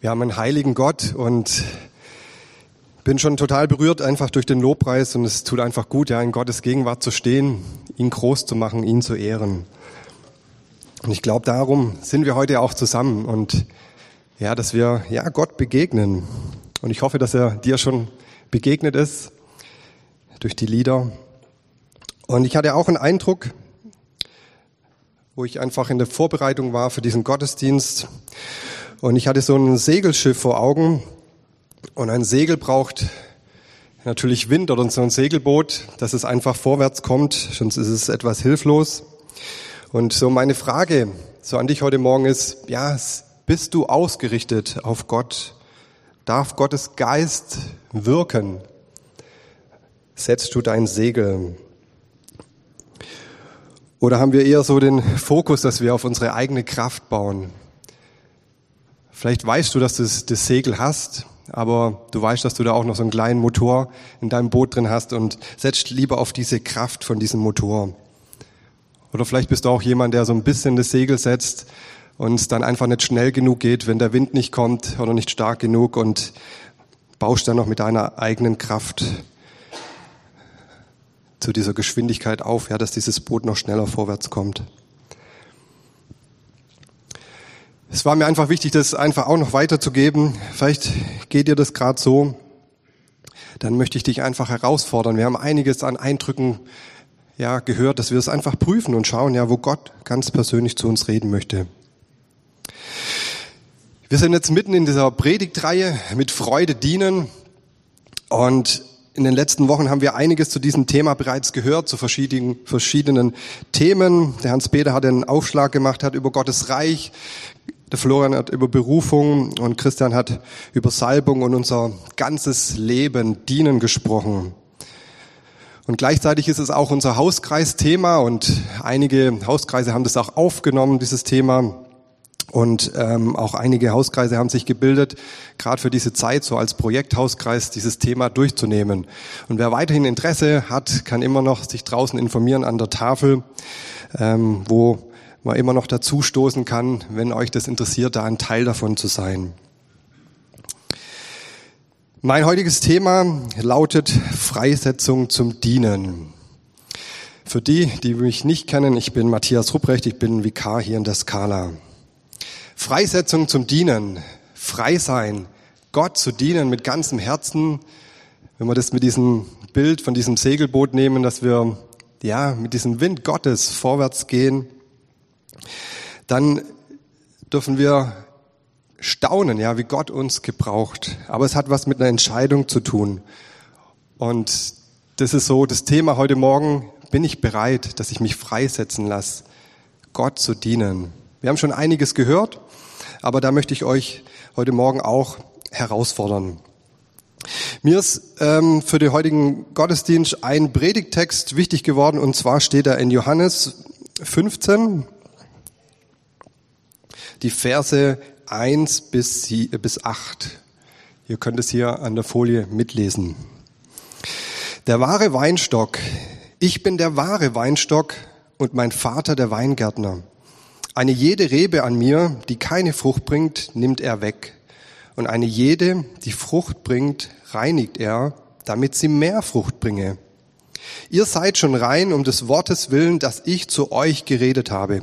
Wir haben einen heiligen Gott und bin schon total berührt einfach durch den Lobpreis und es tut einfach gut, ja, in Gottes Gegenwart zu stehen, ihn groß zu machen, ihn zu ehren. Und ich glaube, darum sind wir heute auch zusammen und ja, dass wir ja Gott begegnen. Und ich hoffe, dass er dir schon begegnet ist durch die Lieder. Und ich hatte auch einen Eindruck, wo ich einfach in der Vorbereitung war für diesen Gottesdienst und ich hatte so ein Segelschiff vor Augen. Und ein Segel braucht natürlich Wind oder so ein Segelboot, dass es einfach vorwärts kommt, sonst ist es etwas hilflos. Und so meine Frage so an dich heute Morgen ist, ja, bist du ausgerichtet auf Gott? Darf Gottes Geist wirken? Setzt du dein Segel? Oder haben wir eher so den Fokus, dass wir auf unsere eigene Kraft bauen? Vielleicht weißt du, dass du das Segel hast, aber du weißt, dass du da auch noch so einen kleinen Motor in deinem Boot drin hast und setzt lieber auf diese Kraft von diesem Motor. Oder vielleicht bist du auch jemand, der so ein bisschen das Segel setzt und es dann einfach nicht schnell genug geht, wenn der Wind nicht kommt oder nicht stark genug und baust dann noch mit deiner eigenen Kraft zu dieser Geschwindigkeit auf, ja, dass dieses Boot noch schneller vorwärts kommt. Es war mir einfach wichtig, das einfach auch noch weiterzugeben. Vielleicht geht dir das gerade so. Dann möchte ich dich einfach herausfordern. Wir haben einiges an Eindrücken ja, gehört, dass wir es einfach prüfen und schauen, ja, wo Gott ganz persönlich zu uns reden möchte. Wir sind jetzt mitten in dieser Predigtreihe mit Freude dienen und in den letzten Wochen haben wir einiges zu diesem Thema bereits gehört, zu verschiedenen, verschiedenen Themen. Der Hans-Peter hat einen Aufschlag gemacht, hat über Gottes Reich der Florian hat über Berufung und Christian hat über Salbung und unser ganzes Leben, Dienen gesprochen. Und gleichzeitig ist es auch unser Hauskreisthema und einige Hauskreise haben das auch aufgenommen, dieses Thema. Und ähm, auch einige Hauskreise haben sich gebildet, gerade für diese Zeit so als Projekthauskreis dieses Thema durchzunehmen. Und wer weiterhin Interesse hat, kann immer noch sich draußen informieren an der Tafel, ähm, wo man immer noch dazu stoßen kann, wenn euch das interessiert, da ein Teil davon zu sein. Mein heutiges Thema lautet Freisetzung zum Dienen. Für die, die mich nicht kennen, ich bin Matthias Rupprecht, ich bin Vikar hier in der Skala. Freisetzung zum Dienen, frei sein, Gott zu dienen mit ganzem Herzen. Wenn wir das mit diesem Bild von diesem Segelboot nehmen, dass wir ja mit diesem Wind Gottes vorwärts gehen, dann dürfen wir staunen, ja, wie Gott uns gebraucht. Aber es hat was mit einer Entscheidung zu tun. Und das ist so das Thema heute Morgen. Bin ich bereit, dass ich mich freisetzen lasse, Gott zu dienen? Wir haben schon einiges gehört, aber da möchte ich euch heute Morgen auch herausfordern. Mir ist ähm, für den heutigen Gottesdienst ein Predigtext wichtig geworden und zwar steht er in Johannes 15, die Verse 1 bis, bis 8. Ihr könnt es hier an der Folie mitlesen. Der wahre Weinstock. Ich bin der wahre Weinstock und mein Vater der Weingärtner. Eine jede Rebe an mir, die keine Frucht bringt, nimmt er weg. Und eine jede, die Frucht bringt, reinigt er, damit sie mehr Frucht bringe. Ihr seid schon rein um des Wortes willen, das ich zu euch geredet habe.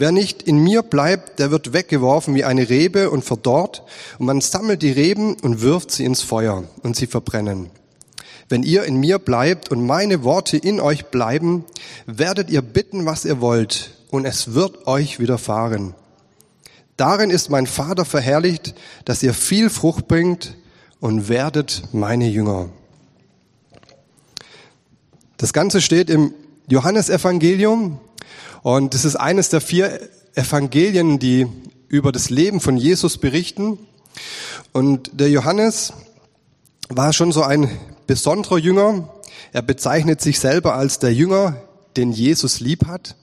Wer nicht in mir bleibt, der wird weggeworfen wie eine Rebe und verdorrt, und man sammelt die Reben und wirft sie ins Feuer, und sie verbrennen. Wenn ihr in mir bleibt und meine Worte in euch bleiben, werdet ihr bitten, was ihr wollt, und es wird euch widerfahren. Darin ist mein Vater verherrlicht, dass ihr viel Frucht bringt und werdet meine Jünger. Das Ganze steht im Johannesevangelium und das ist eines der vier Evangelien, die über das Leben von Jesus berichten. Und der Johannes war schon so ein besonderer Jünger, Er bezeichnet sich selber als der Jünger, den Jesus lieb hat.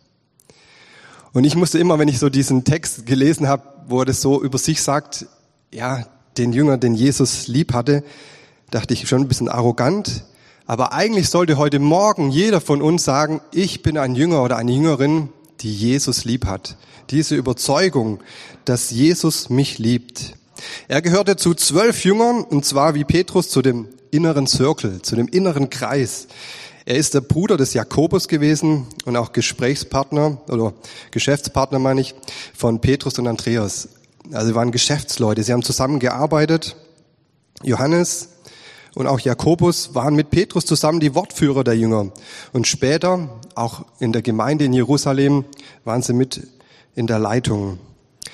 Und ich musste immer, wenn ich so diesen Text gelesen habe, wo er das so über sich sagt, ja, den Jünger, den Jesus lieb hatte, dachte ich schon ein bisschen arrogant. Aber eigentlich sollte heute Morgen jeder von uns sagen, ich bin ein Jünger oder eine Jüngerin, die Jesus lieb hat. Diese Überzeugung, dass Jesus mich liebt. Er gehörte zu zwölf Jüngern und zwar wie Petrus zu dem inneren Circle, zu dem inneren Kreis. Er ist der Bruder des Jakobus gewesen und auch Gesprächspartner oder Geschäftspartner meine ich von Petrus und Andreas. Also sie waren Geschäftsleute, sie haben zusammengearbeitet. Johannes, und auch Jakobus waren mit Petrus zusammen die Wortführer der Jünger. Und später, auch in der Gemeinde in Jerusalem, waren sie mit in der Leitung.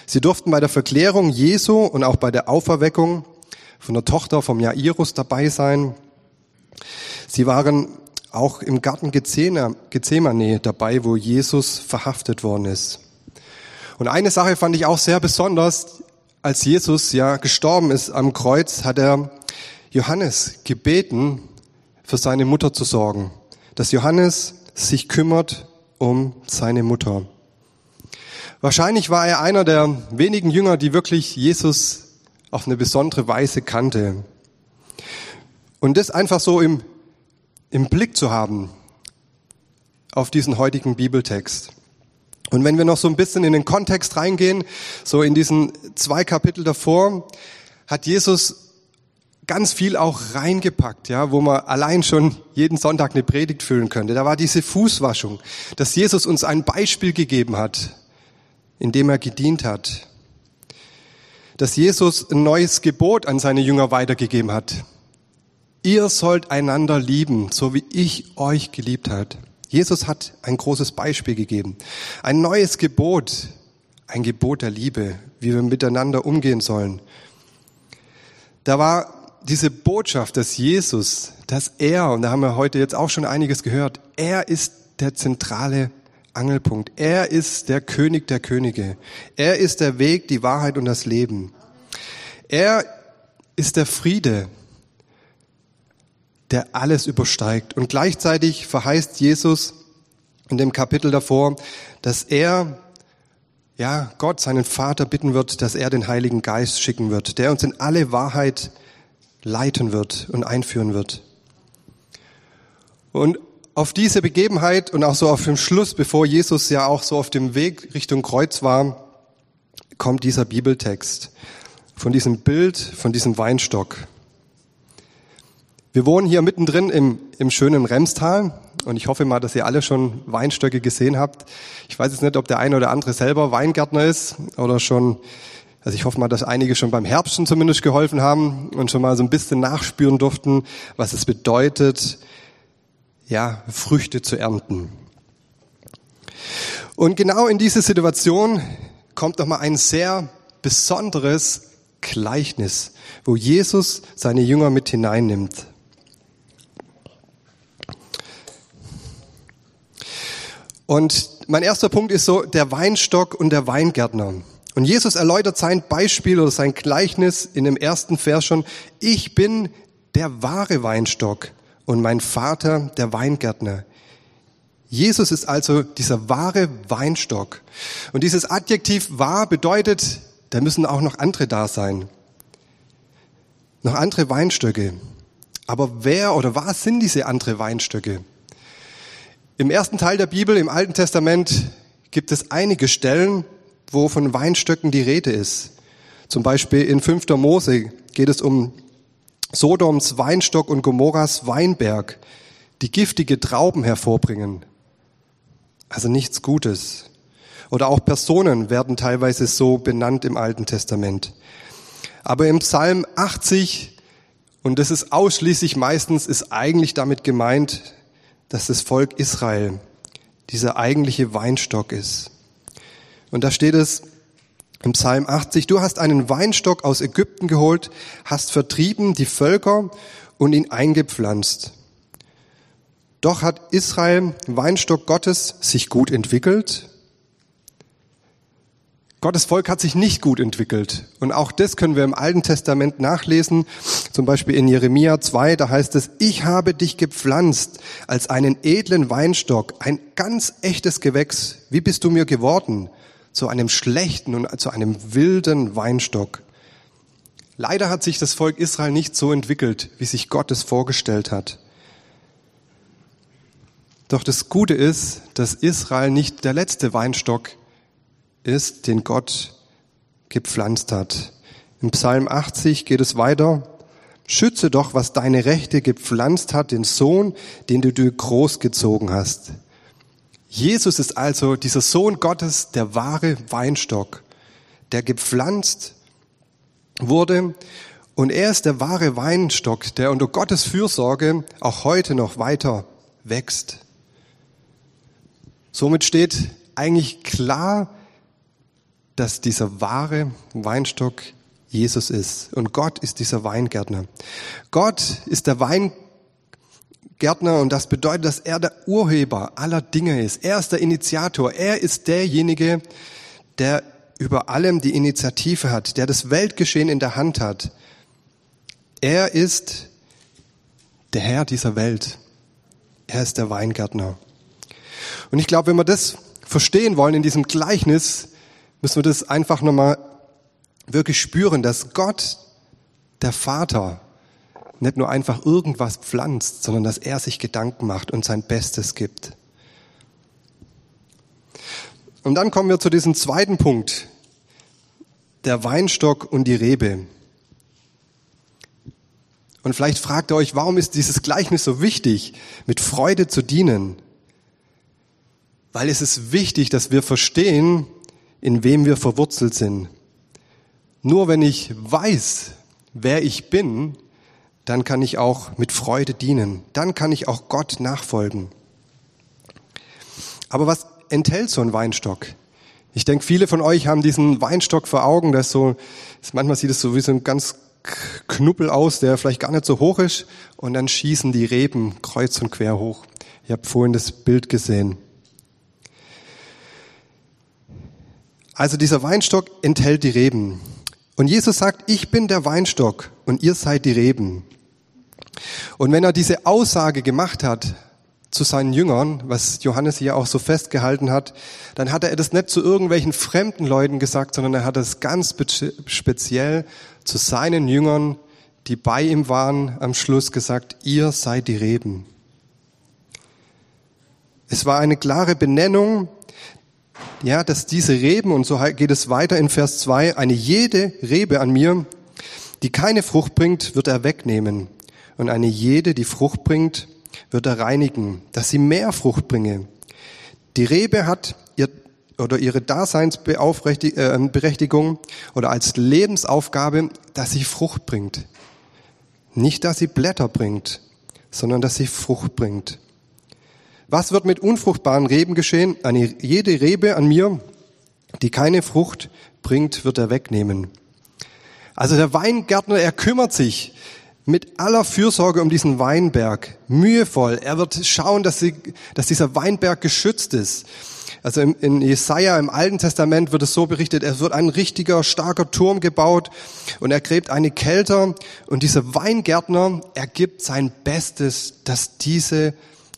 Sie durften bei der Verklärung Jesu und auch bei der Auferweckung von der Tochter vom Jairus dabei sein. Sie waren auch im Garten Gethsemane dabei, wo Jesus verhaftet worden ist. Und eine Sache fand ich auch sehr besonders. Als Jesus ja gestorben ist am Kreuz, hat er Johannes gebeten, für seine Mutter zu sorgen, dass Johannes sich kümmert um seine Mutter. Wahrscheinlich war er einer der wenigen Jünger, die wirklich Jesus auf eine besondere Weise kannte. Und das einfach so im, im Blick zu haben auf diesen heutigen Bibeltext. Und wenn wir noch so ein bisschen in den Kontext reingehen, so in diesen zwei Kapitel davor, hat Jesus ganz viel auch reingepackt, ja, wo man allein schon jeden Sonntag eine Predigt füllen könnte. Da war diese Fußwaschung, dass Jesus uns ein Beispiel gegeben hat, in dem er gedient hat. Dass Jesus ein neues Gebot an seine Jünger weitergegeben hat. Ihr sollt einander lieben, so wie ich euch geliebt hat. Jesus hat ein großes Beispiel gegeben. Ein neues Gebot, ein Gebot der Liebe, wie wir miteinander umgehen sollen. Da war diese Botschaft, dass Jesus, dass er, und da haben wir heute jetzt auch schon einiges gehört, er ist der zentrale Angelpunkt. Er ist der König der Könige. Er ist der Weg, die Wahrheit und das Leben. Er ist der Friede, der alles übersteigt. Und gleichzeitig verheißt Jesus in dem Kapitel davor, dass er ja, Gott, seinen Vater bitten wird, dass er den Heiligen Geist schicken wird, der uns in alle Wahrheit leiten wird und einführen wird. Und auf diese Begebenheit und auch so auf dem Schluss, bevor Jesus ja auch so auf dem Weg Richtung Kreuz war, kommt dieser Bibeltext von diesem Bild, von diesem Weinstock. Wir wohnen hier mittendrin im, im schönen Remstal und ich hoffe mal, dass ihr alle schon Weinstöcke gesehen habt. Ich weiß jetzt nicht, ob der eine oder andere selber Weingärtner ist oder schon also ich hoffe mal, dass einige schon beim Herbsten zumindest geholfen haben und schon mal so ein bisschen nachspüren durften, was es bedeutet, ja, Früchte zu ernten. Und genau in diese Situation kommt noch mal ein sehr besonderes Gleichnis, wo Jesus seine Jünger mit hineinnimmt. Und mein erster Punkt ist so der Weinstock und der Weingärtner. Und Jesus erläutert sein Beispiel oder sein Gleichnis in dem ersten Vers schon. Ich bin der wahre Weinstock und mein Vater der Weingärtner. Jesus ist also dieser wahre Weinstock. Und dieses Adjektiv wahr bedeutet, da müssen auch noch andere da sein. Noch andere Weinstöcke. Aber wer oder was sind diese andere Weinstöcke? Im ersten Teil der Bibel, im Alten Testament, gibt es einige Stellen, wo von Weinstöcken die Rede ist. Zum Beispiel in 5. Mose geht es um Sodoms Weinstock und Gomorras Weinberg, die giftige Trauben hervorbringen. Also nichts Gutes. Oder auch Personen werden teilweise so benannt im Alten Testament. Aber im Psalm 80, und das ist ausschließlich meistens, ist eigentlich damit gemeint, dass das Volk Israel dieser eigentliche Weinstock ist. Und da steht es im Psalm 80, du hast einen Weinstock aus Ägypten geholt, hast vertrieben die Völker und ihn eingepflanzt. Doch hat Israel, Weinstock Gottes, sich gut entwickelt? Gottes Volk hat sich nicht gut entwickelt. Und auch das können wir im Alten Testament nachlesen. Zum Beispiel in Jeremia 2, da heißt es, ich habe dich gepflanzt als einen edlen Weinstock, ein ganz echtes Gewächs. Wie bist du mir geworden? Zu einem schlechten und zu einem wilden Weinstock. Leider hat sich das Volk Israel nicht so entwickelt, wie sich Gott es vorgestellt hat. Doch das Gute ist, dass Israel nicht der letzte Weinstock ist, den Gott gepflanzt hat. Im Psalm 80 geht es weiter. Schütze doch, was deine Rechte gepflanzt hat, den Sohn, den du dir großgezogen hast. Jesus ist also dieser Sohn Gottes, der wahre Weinstock, der gepflanzt wurde. Und er ist der wahre Weinstock, der unter Gottes Fürsorge auch heute noch weiter wächst. Somit steht eigentlich klar, dass dieser wahre Weinstock Jesus ist und Gott ist dieser Weingärtner. Gott ist der Weingärtner und das bedeutet, dass er der Urheber aller Dinge ist. Er ist der Initiator. Er ist derjenige, der über allem die Initiative hat, der das Weltgeschehen in der Hand hat. Er ist der Herr dieser Welt. Er ist der Weingärtner. Und ich glaube, wenn wir das verstehen wollen in diesem Gleichnis, müssen wir das einfach nochmal wirklich spüren, dass Gott, der Vater, nicht nur einfach irgendwas pflanzt, sondern dass er sich Gedanken macht und sein Bestes gibt. Und dann kommen wir zu diesem zweiten Punkt, der Weinstock und die Rebe. Und vielleicht fragt ihr euch, warum ist dieses Gleichnis so wichtig, mit Freude zu dienen? Weil es ist wichtig, dass wir verstehen, in wem wir verwurzelt sind. Nur wenn ich weiß, wer ich bin, dann kann ich auch mit Freude dienen. Dann kann ich auch Gott nachfolgen. Aber was enthält so ein Weinstock? Ich denke, viele von euch haben diesen Weinstock vor Augen, das so, manchmal sieht es so wie so ein ganz Knuppel aus, der vielleicht gar nicht so hoch ist, und dann schießen die Reben kreuz und quer hoch. Ihr habt vorhin das Bild gesehen. Also dieser Weinstock enthält die Reben. Und Jesus sagt, ich bin der Weinstock und ihr seid die Reben. Und wenn er diese Aussage gemacht hat zu seinen Jüngern, was Johannes hier auch so festgehalten hat, dann hat er das nicht zu irgendwelchen fremden Leuten gesagt, sondern er hat es ganz speziell zu seinen Jüngern, die bei ihm waren, am Schluss gesagt, ihr seid die Reben. Es war eine klare Benennung ja, dass diese Reben, und so geht es weiter in Vers 2, eine jede Rebe an mir, die keine Frucht bringt, wird er wegnehmen. Und eine jede, die Frucht bringt, wird er reinigen, dass sie mehr Frucht bringe. Die Rebe hat ihr oder ihre Daseinsberechtigung oder als Lebensaufgabe, dass sie Frucht bringt. Nicht, dass sie Blätter bringt, sondern dass sie Frucht bringt. Was wird mit unfruchtbaren Reben geschehen? Eine, jede Rebe an mir, die keine Frucht bringt, wird er wegnehmen. Also der Weingärtner, er kümmert sich mit aller Fürsorge um diesen Weinberg, mühevoll. Er wird schauen, dass, sie, dass dieser Weinberg geschützt ist. Also in, in Jesaja im Alten Testament wird es so berichtet, es wird ein richtiger, starker Turm gebaut und er gräbt eine Kelter und dieser Weingärtner, er gibt sein Bestes, dass diese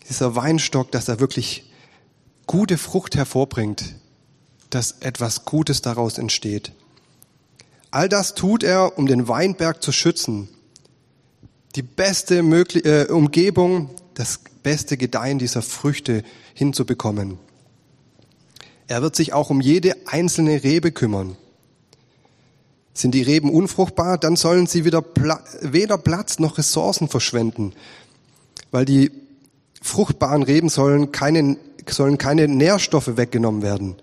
dieser Weinstock, dass er wirklich gute Frucht hervorbringt, dass etwas Gutes daraus entsteht. All das tut er, um den Weinberg zu schützen, die beste äh, Umgebung, das beste Gedeihen dieser Früchte hinzubekommen. Er wird sich auch um jede einzelne Rebe kümmern. Sind die Reben unfruchtbar, dann sollen sie wieder weder Platz noch Ressourcen verschwenden, weil die fruchtbaren Reben sollen keine, sollen keine Nährstoffe weggenommen werden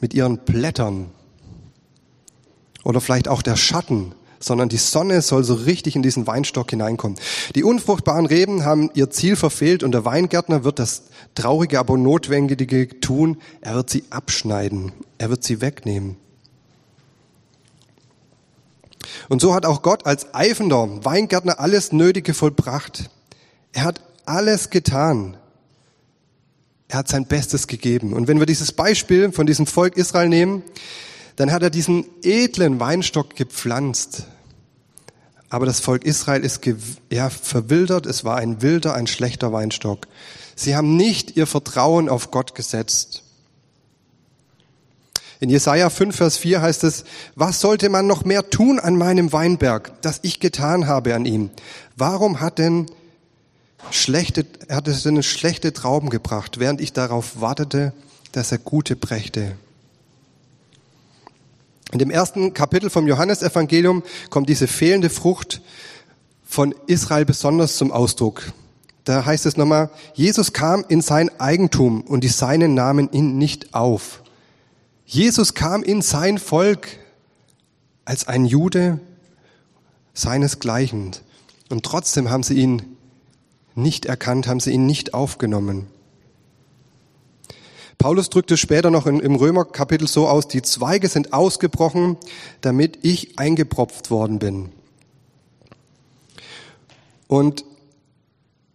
mit ihren Blättern oder vielleicht auch der Schatten, sondern die Sonne soll so richtig in diesen Weinstock hineinkommen. Die unfruchtbaren Reben haben ihr Ziel verfehlt und der Weingärtner wird das traurige, aber notwendige tun. Er wird sie abschneiden. Er wird sie wegnehmen. Und so hat auch Gott als eifender Weingärtner alles Nötige vollbracht. Er hat alles getan. Er hat sein Bestes gegeben. Und wenn wir dieses Beispiel von diesem Volk Israel nehmen, dann hat er diesen edlen Weinstock gepflanzt. Aber das Volk Israel ist ja, verwildert. Es war ein wilder, ein schlechter Weinstock. Sie haben nicht ihr Vertrauen auf Gott gesetzt. In Jesaja 5, Vers 4 heißt es, was sollte man noch mehr tun an meinem Weinberg, das ich getan habe an ihm? Warum hat denn schlechte, hat es denn schlechte Trauben gebracht, während ich darauf wartete, dass er gute brächte? In dem ersten Kapitel vom Johannesevangelium kommt diese fehlende Frucht von Israel besonders zum Ausdruck. Da heißt es nochmal, Jesus kam in sein Eigentum und die Seinen nahmen ihn nicht auf. Jesus kam in sein Volk als ein Jude seinesgleichen. Und trotzdem haben sie ihn nicht erkannt, haben sie ihn nicht aufgenommen. Paulus drückt es später noch im Römerkapitel so aus, die Zweige sind ausgebrochen, damit ich eingepropft worden bin. Und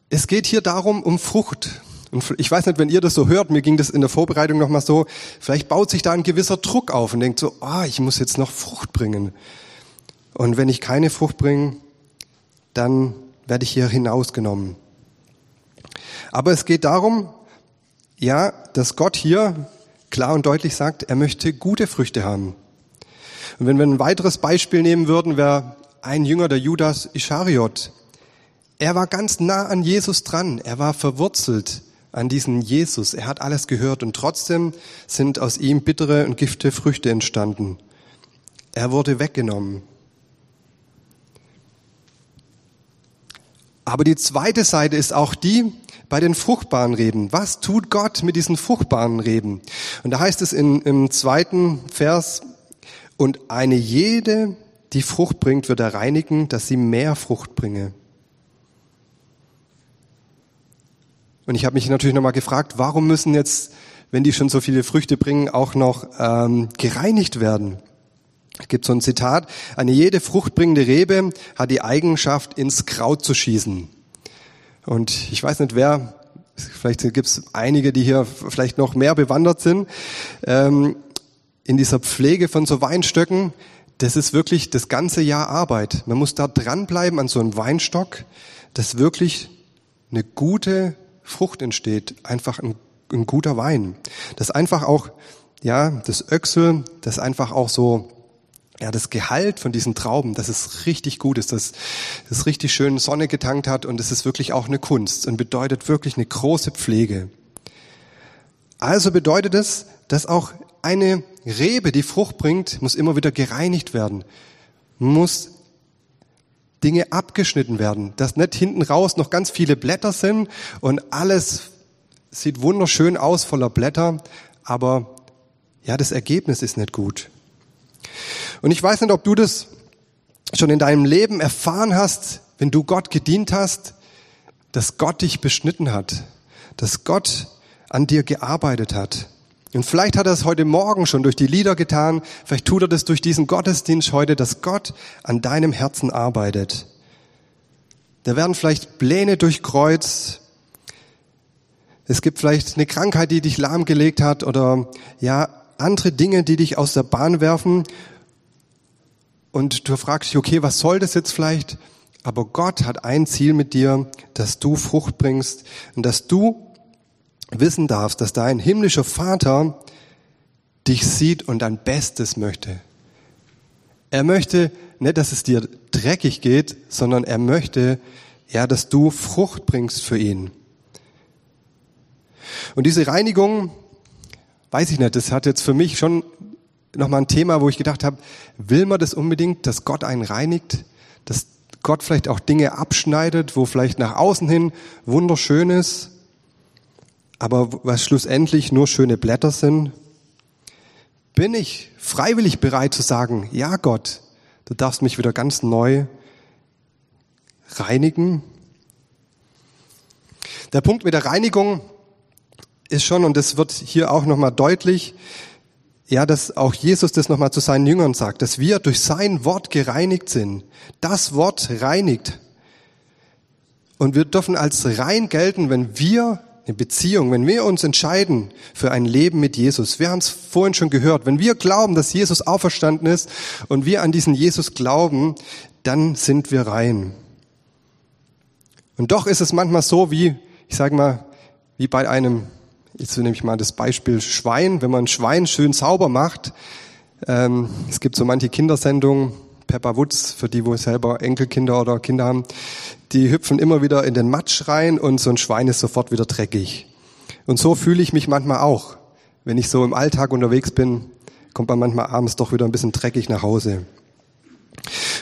es geht hier darum, um Frucht. Und ich weiß nicht, wenn ihr das so hört, mir ging das in der Vorbereitung nochmal so, vielleicht baut sich da ein gewisser Druck auf und denkt so, ah, ich muss jetzt noch Frucht bringen. Und wenn ich keine Frucht bringe, dann werde ich hier hinausgenommen. Aber es geht darum, ja, dass Gott hier klar und deutlich sagt, er möchte gute Früchte haben. Und wenn wir ein weiteres Beispiel nehmen würden, wäre ein Jünger der Judas Ischariot. Er war ganz nah an Jesus dran. Er war verwurzelt an diesen Jesus. Er hat alles gehört und trotzdem sind aus ihm bittere und gifte Früchte entstanden. Er wurde weggenommen. Aber die zweite Seite ist auch die, bei den fruchtbaren Reben. Was tut Gott mit diesen fruchtbaren Reben? Und da heißt es in, im zweiten Vers, und eine jede, die Frucht bringt, wird er reinigen, dass sie mehr Frucht bringe. Und ich habe mich natürlich nochmal gefragt, warum müssen jetzt, wenn die schon so viele Früchte bringen, auch noch ähm, gereinigt werden? Es gibt so ein Zitat, eine jede fruchtbringende Rebe hat die Eigenschaft, ins Kraut zu schießen. Und ich weiß nicht, wer, vielleicht gibt es einige, die hier vielleicht noch mehr bewandert sind, ähm, in dieser Pflege von so Weinstöcken, das ist wirklich das ganze Jahr Arbeit. Man muss da dranbleiben an so einem Weinstock, dass wirklich eine gute Frucht entsteht, einfach ein, ein guter Wein. Das einfach auch, ja, das Öchsel, das einfach auch so ja, das Gehalt von diesen Trauben, dass es richtig gut ist, dass es richtig schön Sonne getankt hat und es ist wirklich auch eine Kunst und bedeutet wirklich eine große Pflege. Also bedeutet es, dass auch eine Rebe, die Frucht bringt, muss immer wieder gereinigt werden, muss Dinge abgeschnitten werden, dass nicht hinten raus noch ganz viele Blätter sind und alles sieht wunderschön aus voller Blätter, aber ja, das Ergebnis ist nicht gut. Und ich weiß nicht, ob du das schon in deinem Leben erfahren hast, wenn du Gott gedient hast, dass Gott dich beschnitten hat, dass Gott an dir gearbeitet hat. Und vielleicht hat er es heute Morgen schon durch die Lieder getan, vielleicht tut er das durch diesen Gottesdienst heute, dass Gott an deinem Herzen arbeitet. Da werden vielleicht Pläne durchkreuzt. Es gibt vielleicht eine Krankheit, die dich lahmgelegt hat oder ja, andere Dinge, die dich aus der Bahn werfen und du fragst dich, okay, was soll das jetzt vielleicht? Aber Gott hat ein Ziel mit dir, dass du Frucht bringst und dass du wissen darfst, dass dein himmlischer Vater dich sieht und dein Bestes möchte. Er möchte nicht, dass es dir dreckig geht, sondern er möchte, ja, dass du Frucht bringst für ihn. Und diese Reinigung, weiß ich nicht, das hat jetzt für mich schon nochmal ein Thema, wo ich gedacht habe, will man das unbedingt, dass Gott einen reinigt, dass Gott vielleicht auch Dinge abschneidet, wo vielleicht nach außen hin wunderschön ist, aber was schlussendlich nur schöne Blätter sind? Bin ich freiwillig bereit zu sagen, ja Gott, du darfst mich wieder ganz neu reinigen? Der Punkt mit der Reinigung ist schon, und das wird hier auch nochmal deutlich, ja, dass auch Jesus das nochmal zu seinen Jüngern sagt, dass wir durch sein Wort gereinigt sind. Das Wort reinigt. Und wir dürfen als rein gelten, wenn wir eine Beziehung, wenn wir uns entscheiden für ein Leben mit Jesus, wir haben es vorhin schon gehört, wenn wir glauben, dass Jesus auferstanden ist und wir an diesen Jesus glauben, dann sind wir rein. Und doch ist es manchmal so wie, ich sage mal, wie bei einem, jetzt nehme ich mal das Beispiel Schwein, wenn man ein Schwein schön sauber macht, ähm, es gibt so manche Kindersendungen, Peppa Woods, für die, wo selber Enkelkinder oder Kinder haben, die hüpfen immer wieder in den Matsch rein und so ein Schwein ist sofort wieder dreckig. Und so fühle ich mich manchmal auch. Wenn ich so im Alltag unterwegs bin, kommt man manchmal abends doch wieder ein bisschen dreckig nach Hause.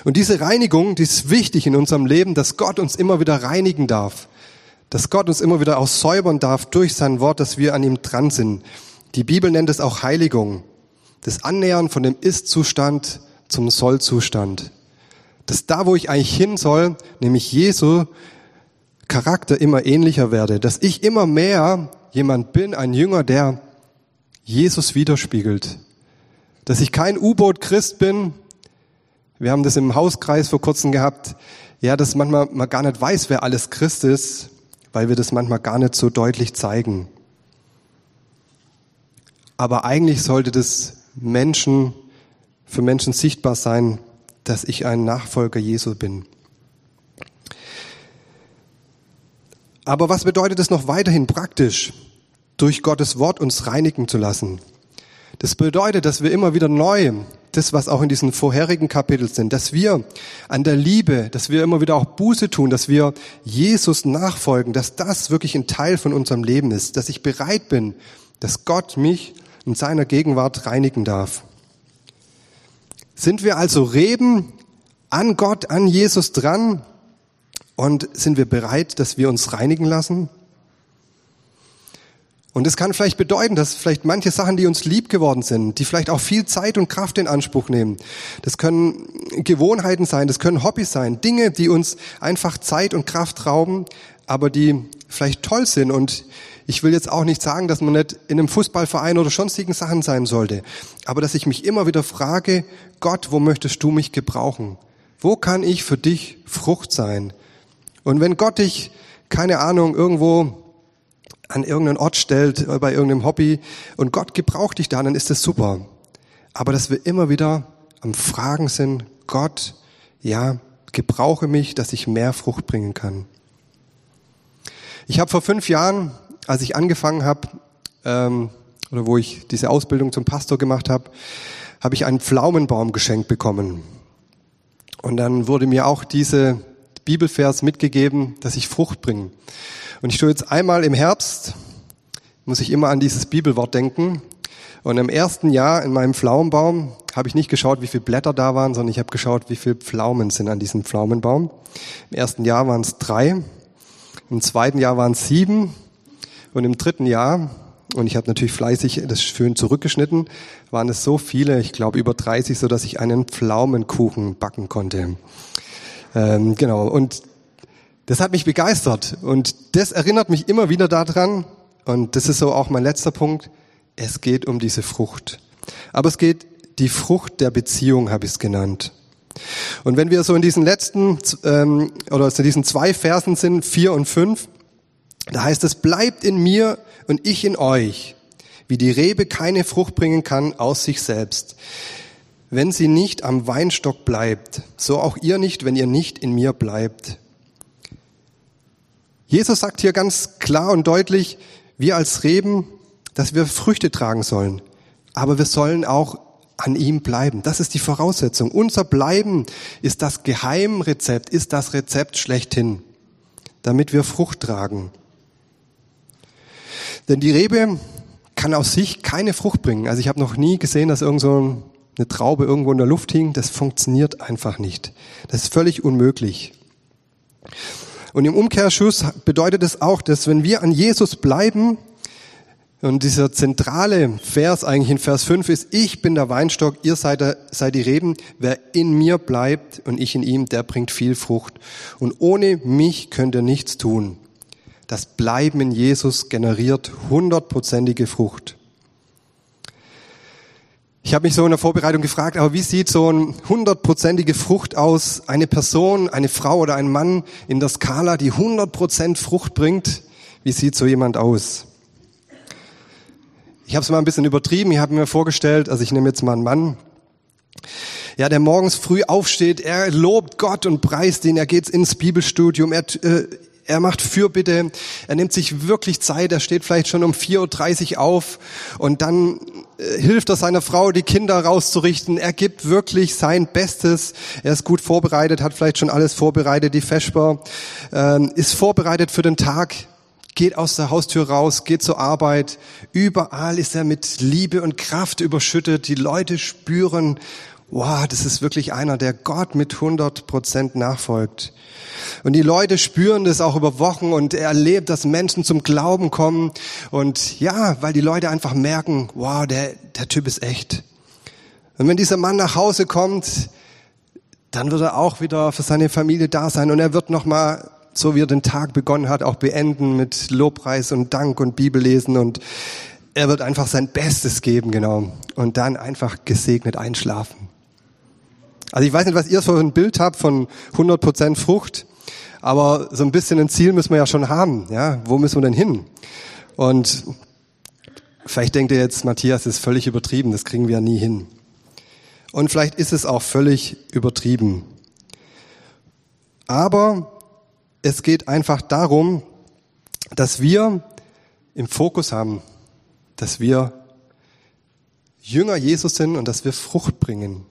Und diese Reinigung, die ist wichtig in unserem Leben, dass Gott uns immer wieder reinigen darf. Dass Gott uns immer wieder auch säubern darf durch sein Wort, dass wir an ihm dran sind. Die Bibel nennt es auch Heiligung. Das Annähern von dem Ist-Zustand zum Soll-Zustand dass da, wo ich eigentlich hin soll, nämlich Jesu Charakter immer ähnlicher werde, dass ich immer mehr jemand bin, ein Jünger, der Jesus widerspiegelt, dass ich kein U-Boot-Christ bin. Wir haben das im Hauskreis vor kurzem gehabt, ja, dass manchmal man gar nicht weiß, wer alles Christ ist, weil wir das manchmal gar nicht so deutlich zeigen. Aber eigentlich sollte das Menschen, für Menschen sichtbar sein, dass ich ein Nachfolger Jesu bin. Aber was bedeutet es noch weiterhin praktisch, durch Gottes Wort uns reinigen zu lassen? Das bedeutet, dass wir immer wieder neu, das was auch in diesen vorherigen Kapiteln sind, dass wir an der Liebe, dass wir immer wieder auch Buße tun, dass wir Jesus nachfolgen, dass das wirklich ein Teil von unserem Leben ist, dass ich bereit bin, dass Gott mich in seiner Gegenwart reinigen darf. Sind wir also Reben an Gott, an Jesus dran und sind wir bereit, dass wir uns reinigen lassen? Und es kann vielleicht bedeuten, dass vielleicht manche Sachen, die uns lieb geworden sind, die vielleicht auch viel Zeit und Kraft in Anspruch nehmen, das können Gewohnheiten sein, das können Hobbys sein, Dinge, die uns einfach Zeit und Kraft rauben, aber die vielleicht toll sind und ich will jetzt auch nicht sagen, dass man nicht in einem Fußballverein oder sonstigen Sachen sein sollte, aber dass ich mich immer wieder frage, Gott, wo möchtest du mich gebrauchen? Wo kann ich für dich Frucht sein? Und wenn Gott dich, keine Ahnung, irgendwo an irgendeinen Ort stellt, bei irgendeinem Hobby und Gott gebraucht dich da, dann ist das super. Aber dass wir immer wieder am Fragen sind, Gott, ja, gebrauche mich, dass ich mehr Frucht bringen kann. Ich habe vor fünf Jahren als ich angefangen habe, ähm, oder wo ich diese Ausbildung zum Pastor gemacht habe, habe ich einen Pflaumenbaum geschenkt bekommen. Und dann wurde mir auch diese Bibelvers mitgegeben, dass ich Frucht bringe. Und ich tue jetzt einmal im Herbst, muss ich immer an dieses Bibelwort denken. Und im ersten Jahr in meinem Pflaumenbaum habe ich nicht geschaut, wie viele Blätter da waren, sondern ich habe geschaut, wie viele Pflaumen sind an diesem Pflaumenbaum. Im ersten Jahr waren es drei, im zweiten Jahr waren es sieben und im dritten Jahr, und ich habe natürlich fleißig das schön zurückgeschnitten, waren es so viele, ich glaube über 30, so dass ich einen Pflaumenkuchen backen konnte. Ähm, genau. Und das hat mich begeistert. Und das erinnert mich immer wieder daran. Und das ist so auch mein letzter Punkt. Es geht um diese Frucht. Aber es geht die Frucht der Beziehung, habe ich es genannt. Und wenn wir so in diesen letzten ähm, oder in diesen zwei Versen sind, vier und fünf, da heißt es, bleibt in mir und ich in euch, wie die Rebe keine Frucht bringen kann aus sich selbst. Wenn sie nicht am Weinstock bleibt, so auch ihr nicht, wenn ihr nicht in mir bleibt. Jesus sagt hier ganz klar und deutlich, wir als Reben, dass wir Früchte tragen sollen. Aber wir sollen auch an ihm bleiben. Das ist die Voraussetzung. Unser Bleiben ist das Geheimrezept, ist das Rezept schlechthin, damit wir Frucht tragen. Denn die Rebe kann aus sich keine Frucht bringen. Also ich habe noch nie gesehen, dass irgend so eine Traube irgendwo in der Luft hing. Das funktioniert einfach nicht. Das ist völlig unmöglich. Und im Umkehrschuss bedeutet es auch, dass wenn wir an Jesus bleiben, und dieser zentrale Vers eigentlich in Vers 5 ist, ich bin der Weinstock, ihr seid, der, seid die Reben, wer in mir bleibt und ich in ihm, der bringt viel Frucht. Und ohne mich könnt ihr nichts tun. Das Bleiben in Jesus generiert hundertprozentige Frucht. Ich habe mich so in der Vorbereitung gefragt, aber wie sieht so eine hundertprozentige Frucht aus? Eine Person, eine Frau oder ein Mann in der Skala, die hundertprozent Frucht bringt. Wie sieht so jemand aus? Ich habe es mal ein bisschen übertrieben. Ich habe mir vorgestellt, also ich nehme jetzt mal einen Mann, ja, der morgens früh aufsteht, er lobt Gott und preist ihn, er geht ins Bibelstudium, er, äh, er macht Fürbitte, er nimmt sich wirklich Zeit, er steht vielleicht schon um 4.30 Uhr auf und dann hilft er seiner Frau, die Kinder rauszurichten. Er gibt wirklich sein Bestes. Er ist gut vorbereitet, hat vielleicht schon alles vorbereitet, die Vesper, äh, ist vorbereitet für den Tag, geht aus der Haustür raus, geht zur Arbeit. Überall ist er mit Liebe und Kraft überschüttet. Die Leute spüren, wow, das ist wirklich einer, der Gott mit 100 Prozent nachfolgt. Und die Leute spüren das auch über Wochen und er erlebt, dass Menschen zum Glauben kommen. Und ja, weil die Leute einfach merken, wow, der, der Typ ist echt. Und wenn dieser Mann nach Hause kommt, dann wird er auch wieder für seine Familie da sein und er wird nochmal, so wie er den Tag begonnen hat, auch beenden mit Lobpreis und Dank und Bibellesen und er wird einfach sein Bestes geben, genau. Und dann einfach gesegnet einschlafen. Also ich weiß nicht, was ihr so ein Bild habt von 100% Frucht, aber so ein bisschen ein Ziel müssen wir ja schon haben. Ja, wo müssen wir denn hin? Und vielleicht denkt ihr jetzt, Matthias ist völlig übertrieben, das kriegen wir ja nie hin. Und vielleicht ist es auch völlig übertrieben. Aber es geht einfach darum, dass wir im Fokus haben, dass wir Jünger Jesus sind und dass wir Frucht bringen.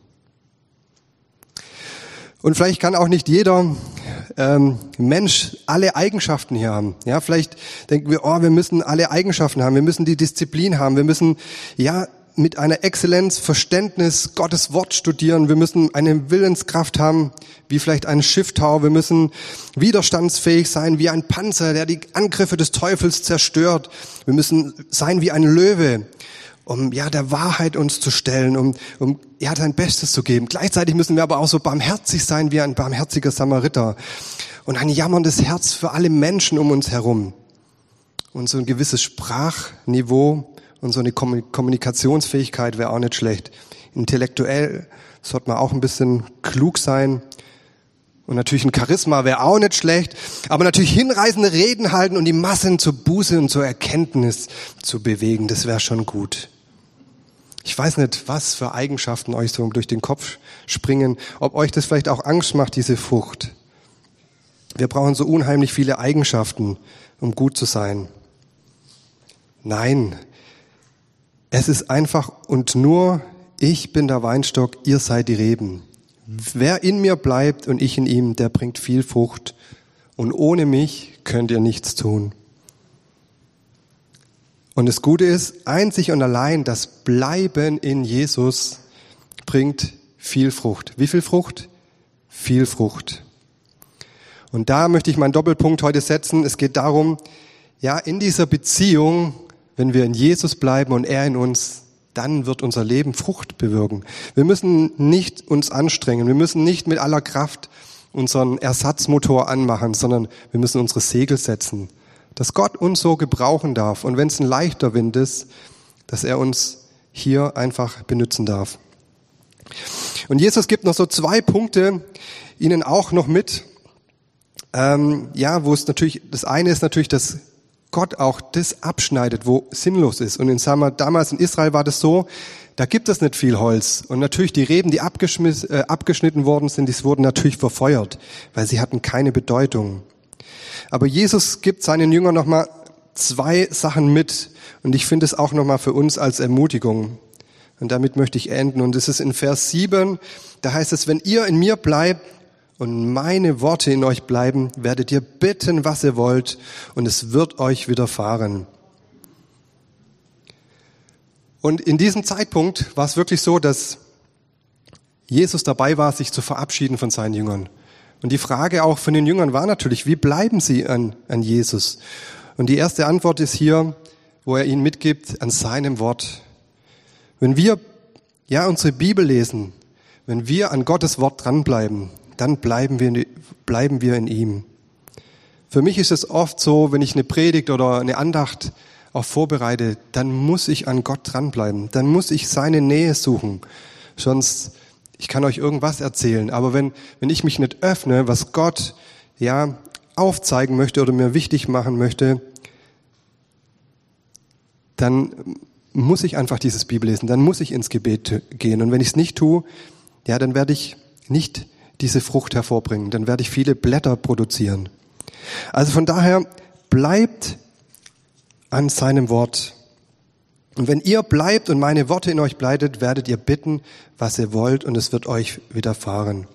Und vielleicht kann auch nicht jeder ähm, Mensch alle Eigenschaften hier haben. Ja, vielleicht denken wir, oh, wir müssen alle Eigenschaften haben, wir müssen die Disziplin haben, wir müssen ja mit einer Exzellenz Verständnis Gottes Wort studieren, wir müssen eine Willenskraft haben, wie vielleicht ein Schifftau, wir müssen widerstandsfähig sein wie ein Panzer, der die Angriffe des Teufels zerstört, wir müssen sein wie ein Löwe, um ja der Wahrheit uns zu stellen, um, um ja sein Bestes zu geben. Gleichzeitig müssen wir aber auch so barmherzig sein wie ein barmherziger Samariter und ein jammerndes Herz für alle Menschen um uns herum. Und so ein gewisses Sprachniveau und so eine Kommunikationsfähigkeit wäre auch nicht schlecht. Intellektuell sollte man auch ein bisschen klug sein. Und natürlich ein Charisma wäre auch nicht schlecht, aber natürlich hinreißende Reden halten und die Massen zur Buße und zur Erkenntnis zu bewegen, das wäre schon gut. Ich weiß nicht, was für Eigenschaften euch so durch den Kopf springen, ob euch das vielleicht auch Angst macht, diese Frucht. Wir brauchen so unheimlich viele Eigenschaften, um gut zu sein. Nein, es ist einfach und nur, ich bin der Weinstock, ihr seid die Reben. Wer in mir bleibt und ich in ihm, der bringt viel Frucht. Und ohne mich könnt ihr nichts tun. Und das Gute ist, einzig und allein das Bleiben in Jesus bringt viel Frucht. Wie viel Frucht? Viel Frucht. Und da möchte ich meinen Doppelpunkt heute setzen. Es geht darum, ja, in dieser Beziehung, wenn wir in Jesus bleiben und er in uns, dann wird unser Leben Frucht bewirken. Wir müssen nicht uns anstrengen. Wir müssen nicht mit aller Kraft unseren Ersatzmotor anmachen, sondern wir müssen unsere Segel setzen dass Gott uns so gebrauchen darf und wenn es ein leichter Wind ist, dass er uns hier einfach benutzen darf. Und Jesus gibt noch so zwei Punkte Ihnen auch noch mit. Ähm, ja, wo es natürlich, das eine ist natürlich, dass Gott auch das abschneidet, wo sinnlos ist. Und in Samar, damals in Israel war das so, da gibt es nicht viel Holz. Und natürlich die Reben, die äh, abgeschnitten worden sind, die wurden natürlich verfeuert, weil sie hatten keine Bedeutung. Aber Jesus gibt seinen Jüngern nochmal zwei Sachen mit. Und ich finde es auch nochmal für uns als Ermutigung. Und damit möchte ich enden. Und es ist in Vers 7, da heißt es, wenn ihr in mir bleibt und meine Worte in euch bleiben, werdet ihr bitten, was ihr wollt, und es wird euch widerfahren. Und in diesem Zeitpunkt war es wirklich so, dass Jesus dabei war, sich zu verabschieden von seinen Jüngern. Und die Frage auch von den Jüngern war natürlich, wie bleiben sie an, an Jesus? Und die erste Antwort ist hier, wo er ihnen mitgibt, an seinem Wort. Wenn wir ja unsere Bibel lesen, wenn wir an Gottes Wort dranbleiben, dann bleiben wir, bleiben wir in ihm. Für mich ist es oft so, wenn ich eine Predigt oder eine Andacht auch vorbereite, dann muss ich an Gott dranbleiben. Dann muss ich seine Nähe suchen. Sonst ich kann euch irgendwas erzählen, aber wenn, wenn ich mich nicht öffne, was Gott ja aufzeigen möchte oder mir wichtig machen möchte, dann muss ich einfach dieses Bibel lesen, dann muss ich ins Gebet gehen. Und wenn ich es nicht tue, ja, dann werde ich nicht diese Frucht hervorbringen, dann werde ich viele Blätter produzieren. Also von daher bleibt an seinem Wort. Und wenn ihr bleibt und meine Worte in euch bleitet, werdet ihr bitten, was ihr wollt, und es wird euch widerfahren.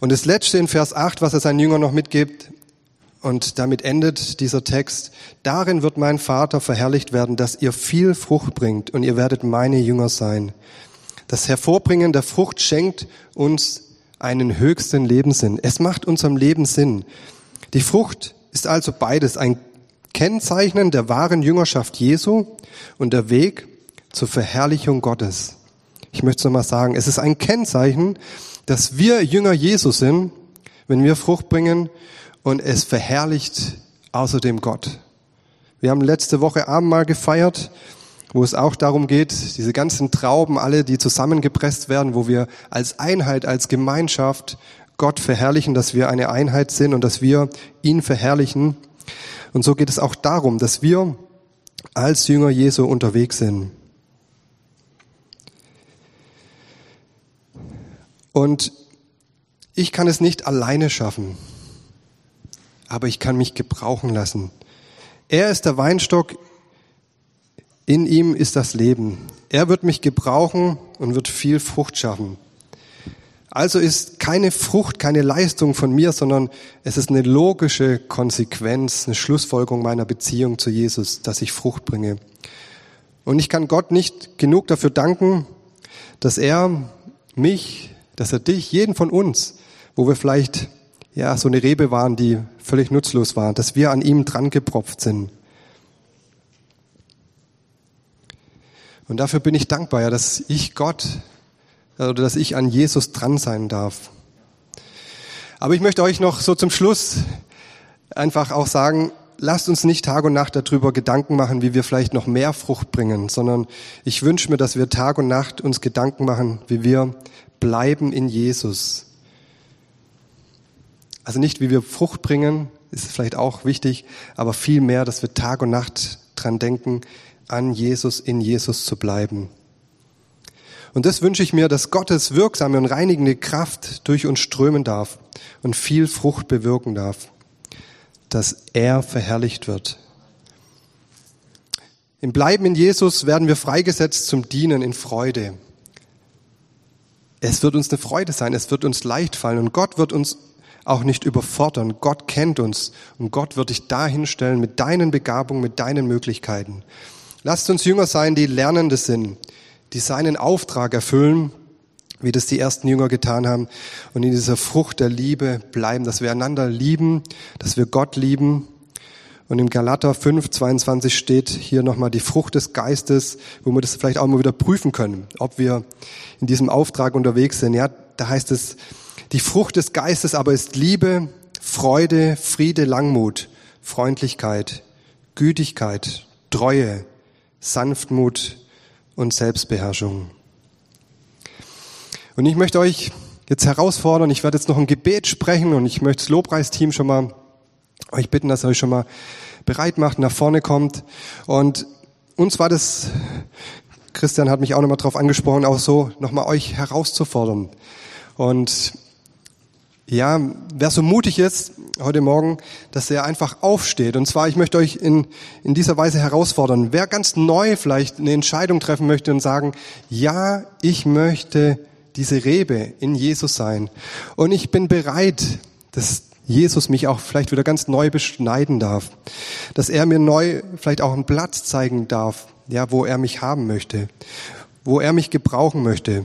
Und das letzte in Vers 8, was er seinen Jüngern noch mitgibt, und damit endet dieser Text, darin wird mein Vater verherrlicht werden, dass ihr viel Frucht bringt und ihr werdet meine Jünger sein. Das Hervorbringen der Frucht schenkt uns einen höchsten Lebenssinn. Es macht unserem Leben Sinn. Die Frucht ist also beides ein Kennzeichnen der wahren Jüngerschaft Jesu und der Weg zur Verherrlichung Gottes. Ich möchte es nochmal sagen, es ist ein Kennzeichen, dass wir Jünger Jesu sind, wenn wir Frucht bringen und es verherrlicht außerdem Gott. Wir haben letzte Woche Abendmahl gefeiert, wo es auch darum geht, diese ganzen Trauben, alle, die zusammengepresst werden, wo wir als Einheit, als Gemeinschaft Gott verherrlichen, dass wir eine Einheit sind und dass wir ihn verherrlichen. Und so geht es auch darum, dass wir als Jünger Jesu unterwegs sind. Und ich kann es nicht alleine schaffen, aber ich kann mich gebrauchen lassen. Er ist der Weinstock, in ihm ist das Leben. Er wird mich gebrauchen und wird viel Frucht schaffen. Also ist keine Frucht, keine Leistung von mir, sondern es ist eine logische Konsequenz, eine Schlussfolgerung meiner Beziehung zu Jesus, dass ich Frucht bringe. Und ich kann Gott nicht genug dafür danken, dass er mich, dass er dich, jeden von uns, wo wir vielleicht ja so eine Rebe waren, die völlig nutzlos war, dass wir an ihm dran gepropft sind. Und dafür bin ich dankbar, ja, dass ich Gott oder dass ich an Jesus dran sein darf. Aber ich möchte euch noch so zum Schluss einfach auch sagen, lasst uns nicht Tag und Nacht darüber Gedanken machen, wie wir vielleicht noch mehr Frucht bringen, sondern ich wünsche mir, dass wir Tag und Nacht uns Gedanken machen, wie wir bleiben in Jesus. Also nicht, wie wir Frucht bringen, ist vielleicht auch wichtig, aber vielmehr, dass wir Tag und Nacht dran denken, an Jesus, in Jesus zu bleiben. Und das wünsche ich mir, dass Gottes wirksame und reinigende Kraft durch uns strömen darf und viel Frucht bewirken darf, dass er verherrlicht wird. Im Bleiben in Jesus werden wir freigesetzt zum Dienen in Freude. Es wird uns eine Freude sein, es wird uns leicht fallen und Gott wird uns auch nicht überfordern. Gott kennt uns und Gott wird dich dahin stellen mit deinen Begabungen, mit deinen Möglichkeiten. Lasst uns Jünger sein, die Lernende sind, die seinen Auftrag erfüllen, wie das die ersten Jünger getan haben und in dieser Frucht der Liebe bleiben, dass wir einander lieben, dass wir Gott lieben. Und im Galater 5, 22 steht hier nochmal die Frucht des Geistes, wo wir das vielleicht auch mal wieder prüfen können, ob wir in diesem Auftrag unterwegs sind. Ja, da heißt es, die Frucht des Geistes aber ist Liebe, Freude, Friede, Langmut, Freundlichkeit, Gütigkeit, Treue, Sanftmut und Selbstbeherrschung. Und ich möchte euch jetzt herausfordern, ich werde jetzt noch ein Gebet sprechen und ich möchte das Lobpreisteam schon mal euch bitten, dass ihr euch schon mal bereit macht, nach vorne kommt. Und uns war das, Christian hat mich auch nochmal drauf angesprochen, auch so nochmal euch herauszufordern. Und ja, wer so mutig ist heute Morgen, dass er einfach aufsteht. Und zwar, ich möchte euch in, in dieser Weise herausfordern. Wer ganz neu vielleicht eine Entscheidung treffen möchte und sagen, ja, ich möchte diese Rebe in Jesus sein. Und ich bin bereit, dass Jesus mich auch vielleicht wieder ganz neu beschneiden darf. Dass er mir neu vielleicht auch einen Platz zeigen darf, ja, wo er mich haben möchte. Wo er mich gebrauchen möchte.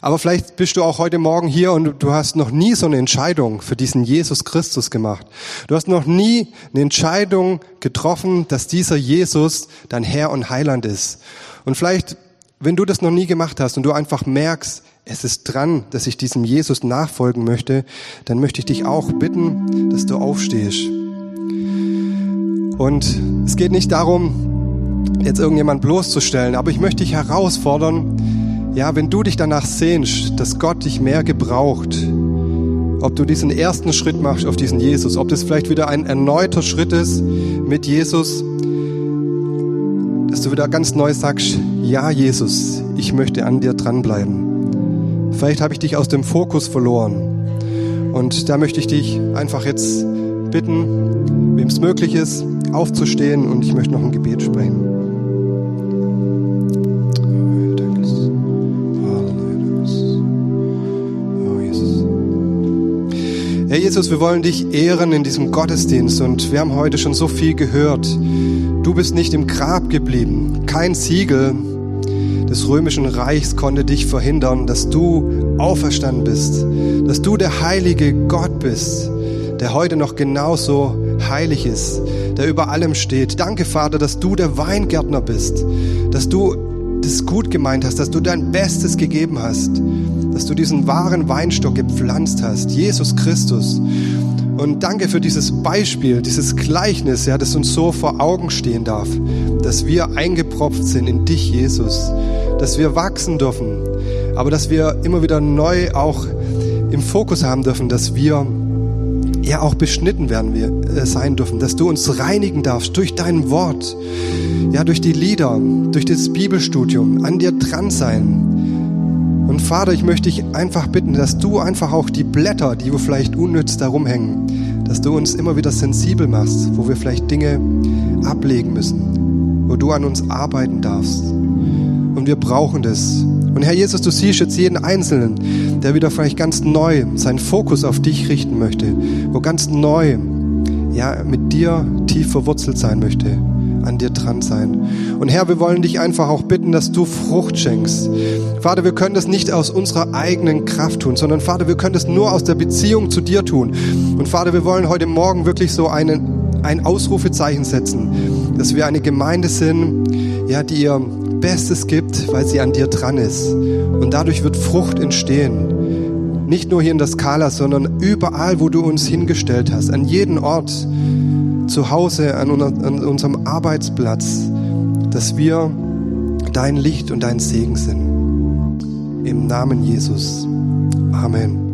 Aber vielleicht bist du auch heute Morgen hier und du hast noch nie so eine Entscheidung für diesen Jesus Christus gemacht. Du hast noch nie eine Entscheidung getroffen, dass dieser Jesus dein Herr und Heiland ist. Und vielleicht, wenn du das noch nie gemacht hast und du einfach merkst, es ist dran, dass ich diesem Jesus nachfolgen möchte, dann möchte ich dich auch bitten, dass du aufstehst. Und es geht nicht darum, jetzt irgendjemand bloßzustellen, aber ich möchte dich herausfordern, ja, wenn du dich danach sehnst, dass Gott dich mehr gebraucht, ob du diesen ersten Schritt machst auf diesen Jesus, ob das vielleicht wieder ein erneuter Schritt ist mit Jesus, dass du wieder ganz neu sagst, ja Jesus, ich möchte an dir dranbleiben. Vielleicht habe ich dich aus dem Fokus verloren. Und da möchte ich dich einfach jetzt bitten, wem es möglich ist, aufzustehen und ich möchte noch ein Gebet sprechen. Herr Jesus, wir wollen dich ehren in diesem Gottesdienst und wir haben heute schon so viel gehört. Du bist nicht im Grab geblieben. Kein Siegel des römischen Reichs konnte dich verhindern, dass du auferstanden bist, dass du der heilige Gott bist, der heute noch genauso heilig ist, der über allem steht. Danke, Vater, dass du der Weingärtner bist, dass du das gut gemeint hast, dass du dein Bestes gegeben hast, dass du diesen wahren Weinstock gepflanzt hast, Jesus Christus. Und danke für dieses Beispiel, dieses Gleichnis, ja, das uns so vor Augen stehen darf, dass wir eingepropft sind in dich, Jesus, dass wir wachsen dürfen, aber dass wir immer wieder neu auch im Fokus haben dürfen, dass wir ja auch beschnitten werden wir äh, sein dürfen, dass du uns reinigen darfst durch dein Wort, ja durch die Lieder, durch das Bibelstudium, an dir dran sein. Und Vater, ich möchte dich einfach bitten, dass du einfach auch die Blätter, die wir vielleicht unnütz darum hängen, dass du uns immer wieder sensibel machst, wo wir vielleicht Dinge ablegen müssen, wo du an uns arbeiten darfst. Und wir brauchen das. Und Herr Jesus, du siehst jetzt jeden Einzelnen, der wieder vielleicht ganz neu seinen Fokus auf dich richten möchte, wo ganz neu ja, mit dir tief verwurzelt sein möchte, an dir dran sein. Und Herr, wir wollen dich einfach auch bitten, dass du Frucht schenkst. Vater, wir können das nicht aus unserer eigenen Kraft tun, sondern Vater, wir können das nur aus der Beziehung zu dir tun. Und Vater, wir wollen heute Morgen wirklich so einen, ein Ausrufezeichen setzen, dass wir eine Gemeinde sind, ja, die ihr Bestes gibt, weil sie an dir dran ist. Und dadurch wird Frucht entstehen. Nicht nur hier in der Skala, sondern überall, wo du uns hingestellt hast, an jedem Ort, zu Hause, an, an unserem Arbeitsplatz, dass wir dein Licht und dein Segen sind. Im Namen Jesus. Amen.